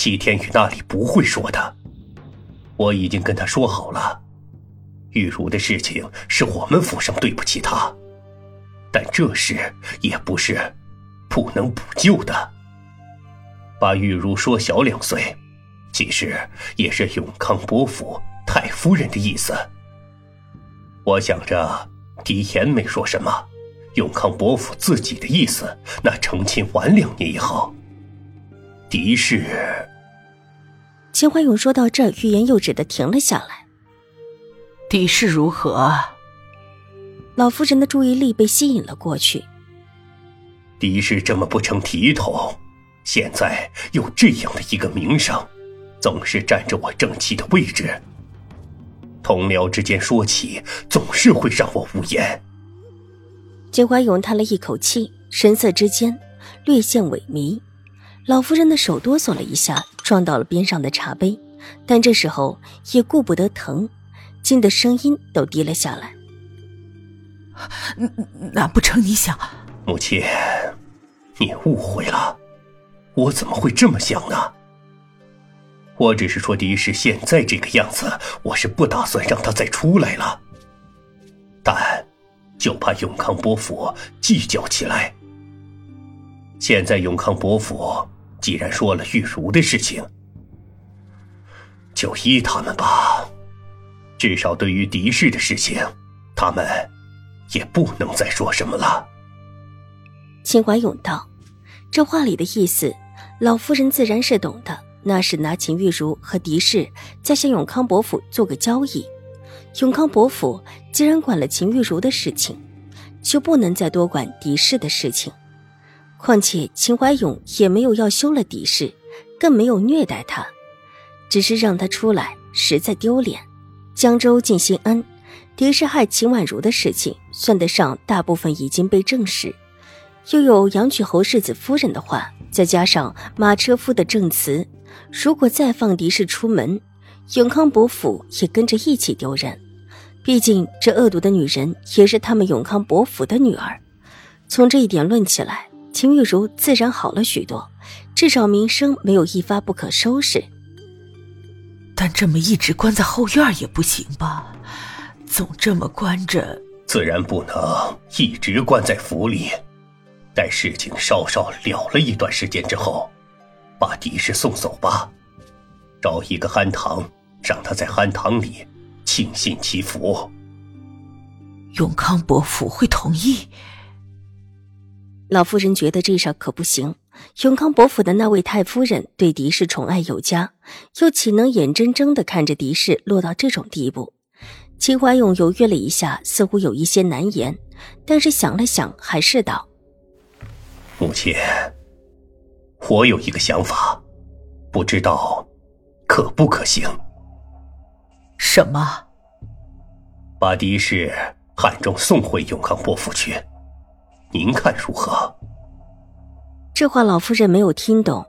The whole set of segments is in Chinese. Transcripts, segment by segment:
齐天宇那里不会说的，我已经跟他说好了。玉茹的事情是我们府上对不起他，但这事也不是不能补救的。把玉茹说小两岁，其实也是永康伯府太夫人的意思。我想着狄言没说什么，永康伯府自己的意思，那成亲晚两年也好。狄氏。秦怀勇说到这，欲言又止的停了下来。狄氏如何？老夫人的注意力被吸引了过去。狄氏这么不成体统，现在有这样的一个名声，总是占着我正气的位置。同僚之间说起，总是会让我无言。秦怀勇叹了一口气，神色之间略现萎靡。老夫人的手哆嗦了一下，撞到了边上的茶杯，但这时候也顾不得疼，惊得声音都低了下来。难不成你想？母亲，你误会了，我怎么会这么想呢？我只是说狄氏现在这个样子，我是不打算让他再出来了，但就怕永康伯府计较起来。现在永康伯府。既然说了玉茹的事情，就依他们吧。至少对于狄氏的事情，他们也不能再说什么了。秦怀勇道：“这话里的意思，老夫人自然是懂的。那是拿秦玉茹和狄氏再向永康伯府做个交易。永康伯府既然管了秦玉茹的事情，就不能再多管狄氏的事情。”况且秦怀勇也没有要休了狄氏，更没有虐待他，只是让他出来实在丢脸。江州晋兴恩，狄氏害秦婉如的事情，算得上大部分已经被证实。又有杨曲侯世子夫人的话，再加上马车夫的证词，如果再放狄氏出门，永康伯府也跟着一起丢人。毕竟这恶毒的女人也是他们永康伯府的女儿。从这一点论起来。秦玉茹自然好了许多，至少名声没有一发不可收拾。但这么一直关在后院也不行吧？总这么关着，自然不能一直关在府里。待事情稍稍了了一段时间之后，把狄氏送走吧，找一个憨堂，让他在憨堂里庆幸祈福。永康伯府会同意？老夫人觉得这事可不行。永康伯府的那位太夫人对狄氏宠爱有加，又岂能眼睁睁的看着狄氏落到这种地步？秦怀勇犹豫了一下，似乎有一些难言，但是想了想，还是道：“母亲，我有一个想法，不知道可不可行？什么？把狄氏汉中送回永康伯府去。”您看如何？这话老夫人没有听懂，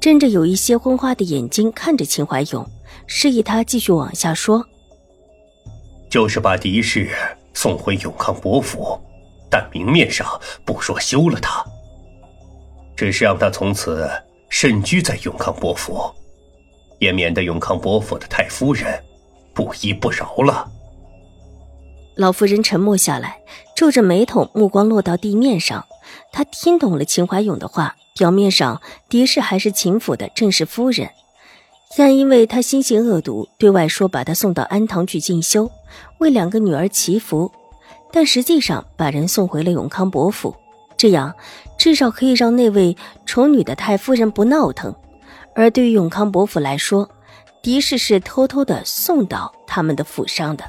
睁着有一些昏花的眼睛看着秦怀勇，示意他继续往下说。就是把狄氏送回永康伯府，但明面上不说休了他，只是让他从此身居在永康伯府，也免得永康伯府的太夫人不依不饶了。老夫人沉默下来，皱着眉头，目光落到地面上。她听懂了秦怀勇的话，表面上狄氏还是秦府的正式夫人，但因为她心性恶毒，对外说把她送到安堂去进修，为两个女儿祈福，但实际上把人送回了永康伯府。这样至少可以让那位宠女的太夫人不闹腾。而对于永康伯府来说，狄氏是偷偷的送到他们的府上的。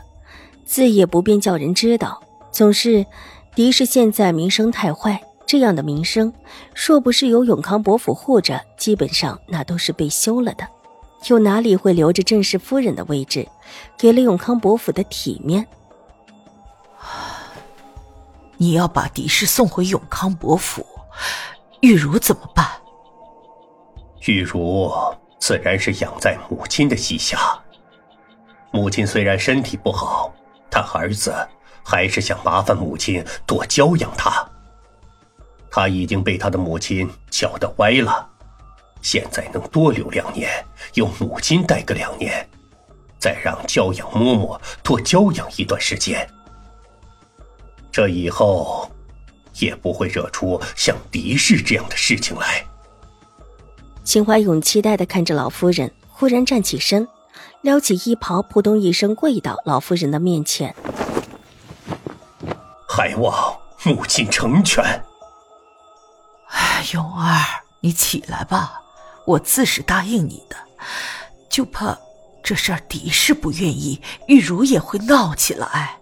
自也不便叫人知道。总是，狄氏现在名声太坏，这样的名声，若不是有永康伯府护着，基本上那都是被休了的。又哪里会留着正室夫人的位置？给了永康伯府的体面。你要把狄氏送回永康伯府，玉茹怎么办？玉茹自然是养在母亲的膝下。母亲虽然身体不好，他儿子还是想麻烦母亲多教养他。他已经被他的母亲教得歪了，现在能多留两年，由母亲带个两年，再让教养嬷嬷多教养一段时间。这以后也不会惹出像狄氏这样的事情来。秦怀勇期待的看着老夫人，忽然站起身，撩起衣袍，扑通一声跪到老夫人的面前，还望母亲成全。哎勇儿，你起来吧，我自是答应你的，就怕这事儿狄氏不愿意，玉茹也会闹起来。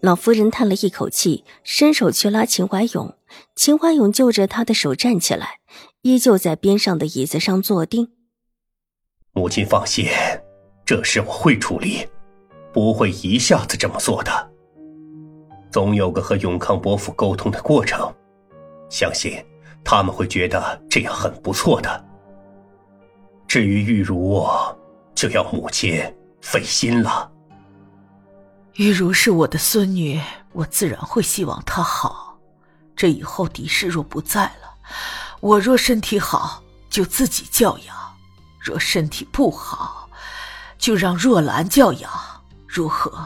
老夫人叹了一口气，伸手去拉秦怀勇，秦怀勇就着他的手站起来，依旧在边上的椅子上坐定。母亲放心，这事我会处理，不会一下子这么做的，总有个和永康伯父沟通的过程。相信他们会觉得这样很不错的。至于玉茹，就要母亲费心了。玉茹是我的孙女，我自然会希望她好。这以后狄氏若不在了，我若身体好，就自己教养；若身体不好，就让若兰教养，如何？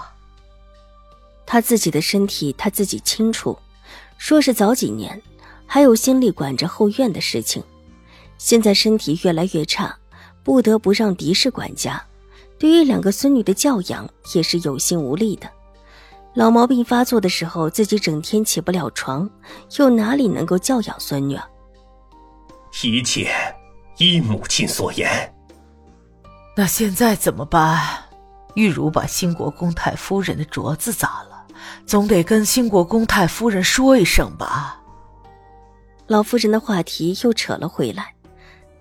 他自己的身体他自己清楚，说是早几年。还有心力管着后院的事情，现在身体越来越差，不得不让狄氏管家。对于两个孙女的教养，也是有心无力的。老毛病发作的时候，自己整天起不了床，又哪里能够教养孙女？一切依母亲所言。那现在怎么办？玉茹把兴国公太夫人的镯子砸了，总得跟兴国公太夫人说一声吧。老夫人的话题又扯了回来。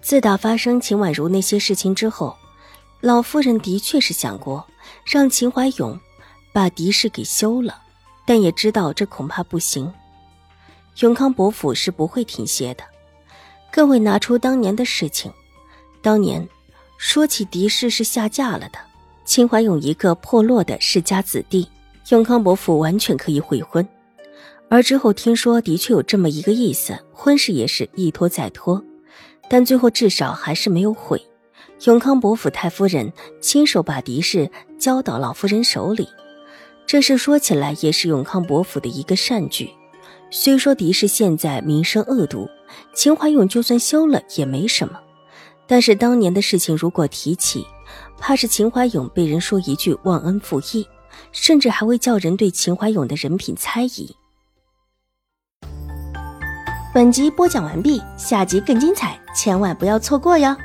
自打发生秦婉如那些事情之后，老夫人的确是想过让秦怀勇把狄氏给休了，但也知道这恐怕不行。永康伯府是不会停歇的，更会拿出当年的事情。当年说起狄氏是下嫁了的，秦怀勇一个破落的世家子弟，永康伯府完全可以悔婚。而之后听说的确有这么一个意思，婚事也是一拖再拖，但最后至少还是没有毁。永康伯府太夫人亲手把狄氏交到老夫人手里，这事说起来也是永康伯府的一个善举。虽说狄氏现在名声恶毒，秦怀勇就算休了也没什么，但是当年的事情如果提起，怕是秦怀勇被人说一句忘恩负义，甚至还会叫人对秦怀勇的人品猜疑。本集播讲完毕，下集更精彩，千万不要错过哟。